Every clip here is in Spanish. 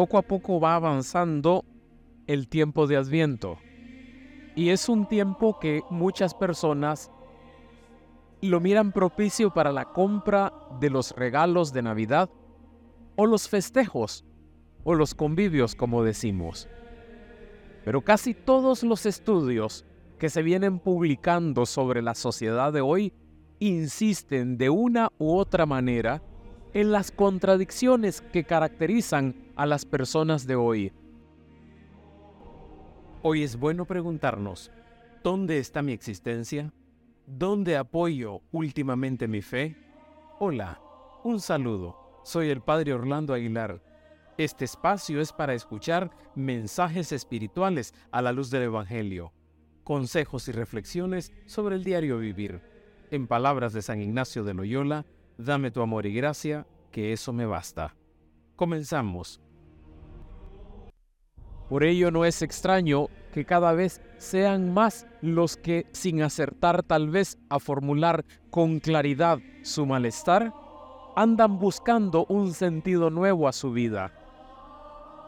poco a poco va avanzando el tiempo de Adviento. Y es un tiempo que muchas personas lo miran propicio para la compra de los regalos de Navidad o los festejos o los convivios, como decimos. Pero casi todos los estudios que se vienen publicando sobre la sociedad de hoy insisten de una u otra manera en las contradicciones que caracterizan a las personas de hoy. Hoy es bueno preguntarnos, ¿dónde está mi existencia? ¿Dónde apoyo últimamente mi fe? Hola, un saludo. Soy el Padre Orlando Aguilar. Este espacio es para escuchar mensajes espirituales a la luz del Evangelio, consejos y reflexiones sobre el diario vivir. En palabras de San Ignacio de Loyola, dame tu amor y gracia, que eso me basta. Comenzamos. Por ello no es extraño que cada vez sean más los que, sin acertar tal vez a formular con claridad su malestar, andan buscando un sentido nuevo a su vida.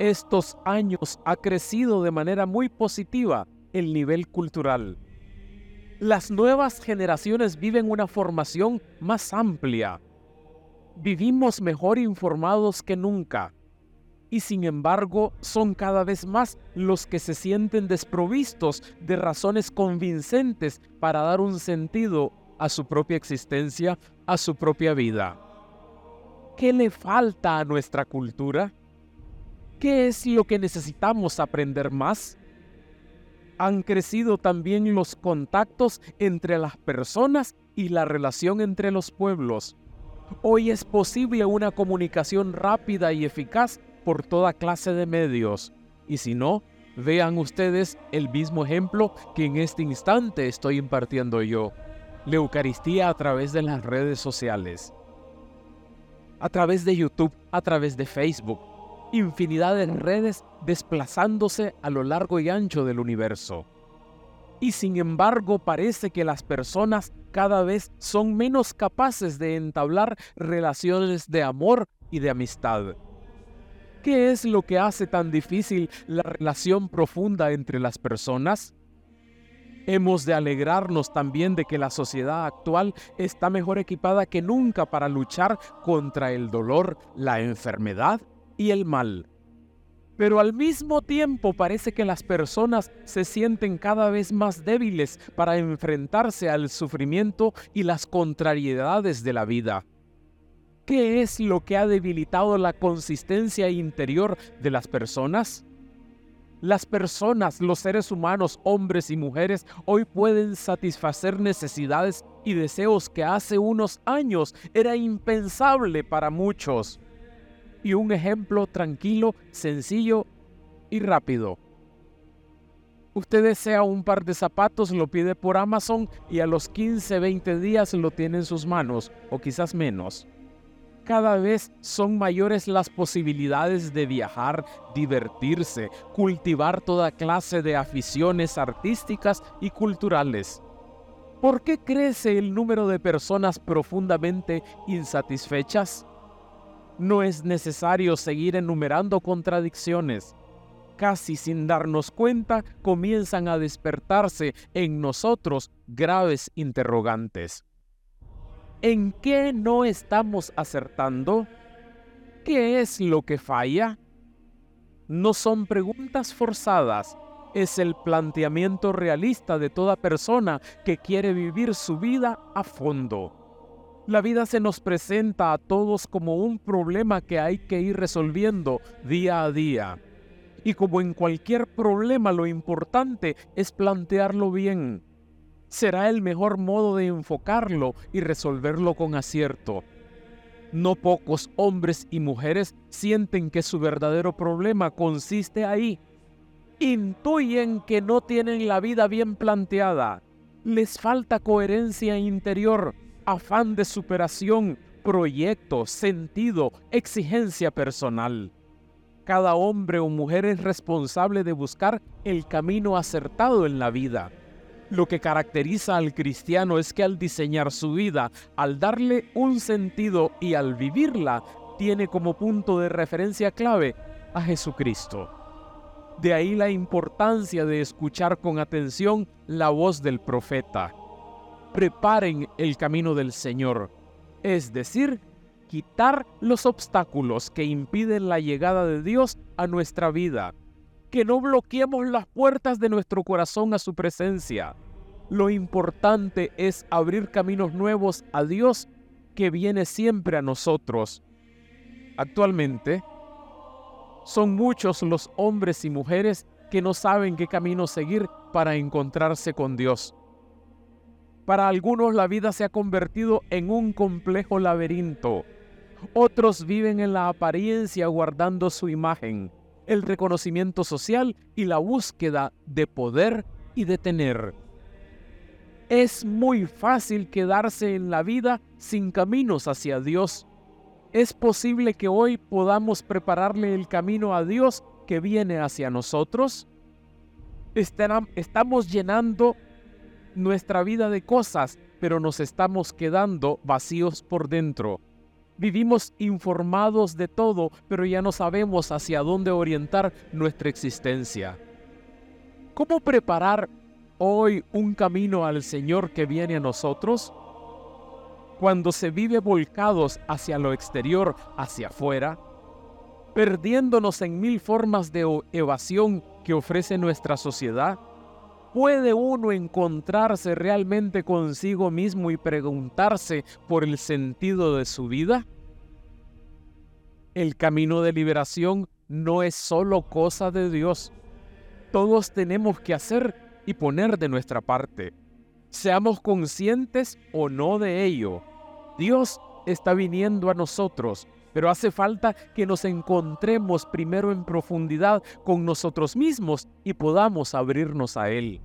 Estos años ha crecido de manera muy positiva el nivel cultural. Las nuevas generaciones viven una formación más amplia. Vivimos mejor informados que nunca y sin embargo son cada vez más los que se sienten desprovistos de razones convincentes para dar un sentido a su propia existencia, a su propia vida. ¿Qué le falta a nuestra cultura? ¿Qué es lo que necesitamos aprender más? Han crecido también los contactos entre las personas y la relación entre los pueblos. Hoy es posible una comunicación rápida y eficaz por toda clase de medios. Y si no, vean ustedes el mismo ejemplo que en este instante estoy impartiendo yo. La Eucaristía a través de las redes sociales. A través de YouTube, a través de Facebook. Infinidad de redes desplazándose a lo largo y ancho del universo. Y sin embargo parece que las personas cada vez son menos capaces de entablar relaciones de amor y de amistad. ¿Qué es lo que hace tan difícil la relación profunda entre las personas? Hemos de alegrarnos también de que la sociedad actual está mejor equipada que nunca para luchar contra el dolor, la enfermedad y el mal. Pero al mismo tiempo parece que las personas se sienten cada vez más débiles para enfrentarse al sufrimiento y las contrariedades de la vida. ¿Qué es lo que ha debilitado la consistencia interior de las personas? Las personas, los seres humanos, hombres y mujeres, hoy pueden satisfacer necesidades y deseos que hace unos años era impensable para muchos. Y un ejemplo tranquilo, sencillo y rápido. Usted desea un par de zapatos, lo pide por Amazon y a los 15, 20 días lo tiene en sus manos, o quizás menos cada vez son mayores las posibilidades de viajar, divertirse, cultivar toda clase de aficiones artísticas y culturales. ¿Por qué crece el número de personas profundamente insatisfechas? No es necesario seguir enumerando contradicciones. Casi sin darnos cuenta comienzan a despertarse en nosotros graves interrogantes. ¿En qué no estamos acertando? ¿Qué es lo que falla? No son preguntas forzadas, es el planteamiento realista de toda persona que quiere vivir su vida a fondo. La vida se nos presenta a todos como un problema que hay que ir resolviendo día a día. Y como en cualquier problema lo importante es plantearlo bien será el mejor modo de enfocarlo y resolverlo con acierto. No pocos hombres y mujeres sienten que su verdadero problema consiste ahí. Intuyen que no tienen la vida bien planteada. Les falta coherencia interior, afán de superación, proyecto, sentido, exigencia personal. Cada hombre o mujer es responsable de buscar el camino acertado en la vida lo que caracteriza al cristiano es que al diseñar su vida, al darle un sentido y al vivirla, tiene como punto de referencia clave a Jesucristo. De ahí la importancia de escuchar con atención la voz del profeta. Preparen el camino del Señor, es decir, quitar los obstáculos que impiden la llegada de Dios a nuestra vida. Que no bloqueemos las puertas de nuestro corazón a su presencia. Lo importante es abrir caminos nuevos a Dios que viene siempre a nosotros. Actualmente, son muchos los hombres y mujeres que no saben qué camino seguir para encontrarse con Dios. Para algunos la vida se ha convertido en un complejo laberinto. Otros viven en la apariencia guardando su imagen, el reconocimiento social y la búsqueda de poder y de tener. Es muy fácil quedarse en la vida sin caminos hacia Dios es posible que hoy podamos prepararle el camino a Dios que viene hacia nosotros. Estamos llenando nuestra vida de cosas, pero nos estamos quedando vacíos por dentro. Vivimos informados de todo, pero ya no sabemos hacia dónde orientar nuestra existencia. ¿Cómo preparar hoy un camino al Señor que viene a nosotros? cuando se vive volcados hacia lo exterior, hacia afuera, perdiéndonos en mil formas de evasión que ofrece nuestra sociedad, ¿puede uno encontrarse realmente consigo mismo y preguntarse por el sentido de su vida? El camino de liberación no es solo cosa de Dios. Todos tenemos que hacer y poner de nuestra parte seamos conscientes o no de ello. Dios está viniendo a nosotros, pero hace falta que nos encontremos primero en profundidad con nosotros mismos y podamos abrirnos a Él.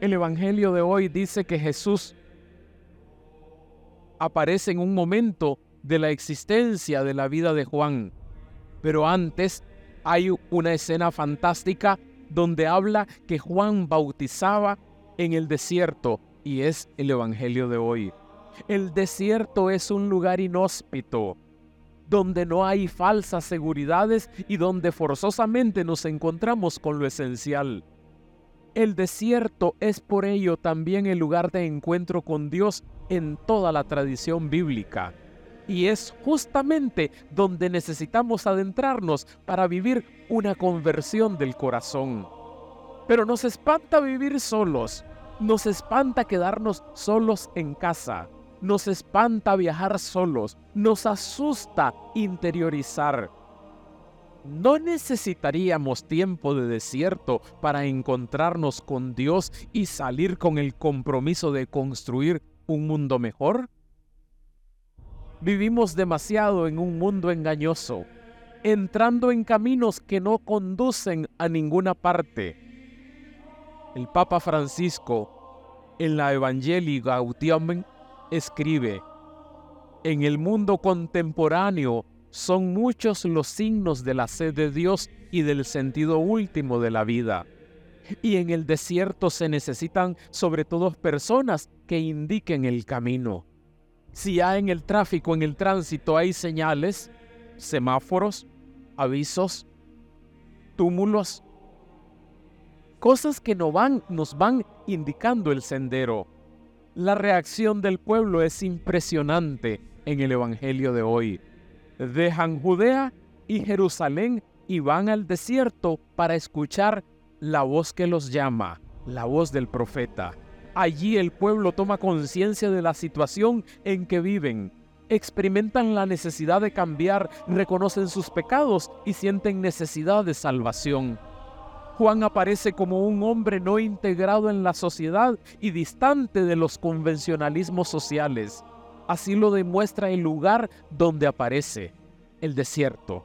El Evangelio de hoy dice que Jesús aparece en un momento de la existencia de la vida de Juan, pero antes hay una escena fantástica donde habla que Juan bautizaba en el desierto y es el Evangelio de hoy. El desierto es un lugar inhóspito, donde no hay falsas seguridades y donde forzosamente nos encontramos con lo esencial. El desierto es por ello también el lugar de encuentro con Dios en toda la tradición bíblica. Y es justamente donde necesitamos adentrarnos para vivir una conversión del corazón. Pero nos espanta vivir solos, nos espanta quedarnos solos en casa, nos espanta viajar solos, nos asusta interiorizar. ¿No necesitaríamos tiempo de desierto para encontrarnos con Dios y salir con el compromiso de construir un mundo mejor? Vivimos demasiado en un mundo engañoso, entrando en caminos que no conducen a ninguna parte el Papa Francisco en la Evangelii Gaudium escribe, en el mundo contemporáneo son muchos los signos de la sed de Dios y del sentido último de la vida. Y en el desierto se necesitan sobre todo personas que indiquen el camino. Si ya en el tráfico, en el tránsito hay señales, semáforos, avisos, túmulos, cosas que no van, nos van indicando el sendero. La reacción del pueblo es impresionante en el Evangelio de hoy. Dejan Judea y Jerusalén y van al desierto para escuchar la voz que los llama, la voz del profeta. Allí el pueblo toma conciencia de la situación en que viven, experimentan la necesidad de cambiar, reconocen sus pecados y sienten necesidad de salvación. Juan aparece como un hombre no integrado en la sociedad y distante de los convencionalismos sociales. Así lo demuestra el lugar donde aparece, el desierto,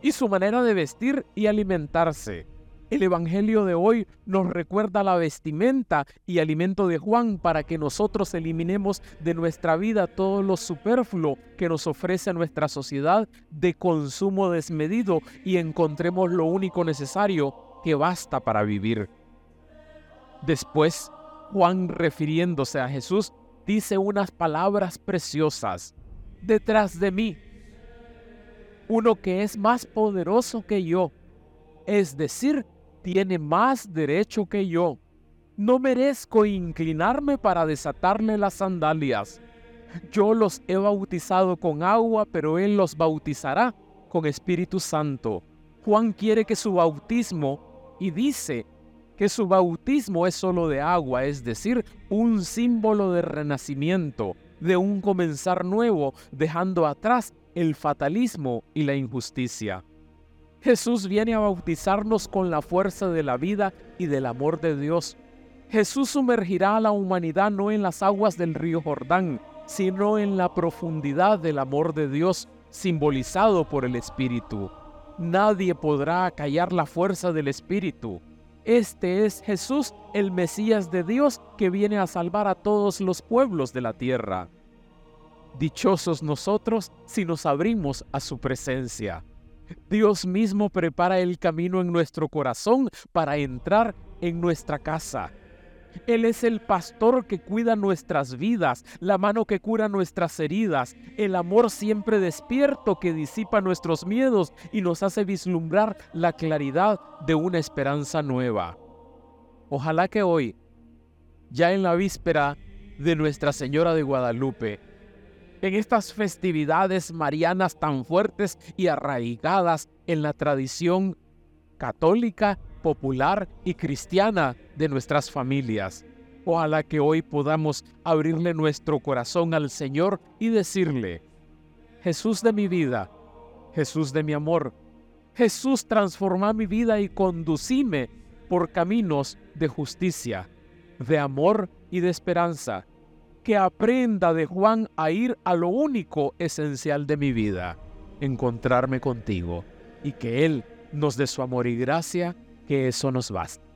y su manera de vestir y alimentarse. El Evangelio de hoy nos recuerda la vestimenta y alimento de Juan para que nosotros eliminemos de nuestra vida todo lo superfluo que nos ofrece nuestra sociedad de consumo desmedido y encontremos lo único necesario que basta para vivir. Después, Juan, refiriéndose a Jesús, dice unas palabras preciosas. Detrás de mí uno que es más poderoso que yo, es decir, tiene más derecho que yo. No merezco inclinarme para desatarle las sandalias. Yo los he bautizado con agua, pero Él los bautizará con Espíritu Santo. Juan quiere que su bautismo, y dice que su bautismo es solo de agua, es decir, un símbolo de renacimiento, de un comenzar nuevo, dejando atrás el fatalismo y la injusticia. Jesús viene a bautizarnos con la fuerza de la vida y del amor de Dios. Jesús sumergirá a la humanidad no en las aguas del río Jordán, sino en la profundidad del amor de Dios simbolizado por el Espíritu. Nadie podrá callar la fuerza del Espíritu. Este es Jesús, el Mesías de Dios, que viene a salvar a todos los pueblos de la tierra. Dichosos nosotros si nos abrimos a su presencia. Dios mismo prepara el camino en nuestro corazón para entrar en nuestra casa. Él es el pastor que cuida nuestras vidas, la mano que cura nuestras heridas, el amor siempre despierto que disipa nuestros miedos y nos hace vislumbrar la claridad de una esperanza nueva. Ojalá que hoy, ya en la víspera de Nuestra Señora de Guadalupe, en estas festividades marianas tan fuertes y arraigadas en la tradición católica, popular y cristiana de nuestras familias. Ojalá que hoy podamos abrirle nuestro corazón al Señor y decirle, Jesús de mi vida, Jesús de mi amor, Jesús transforma mi vida y conducime por caminos de justicia, de amor y de esperanza que aprenda de Juan a ir a lo único esencial de mi vida, encontrarme contigo, y que Él nos dé su amor y gracia, que eso nos basta.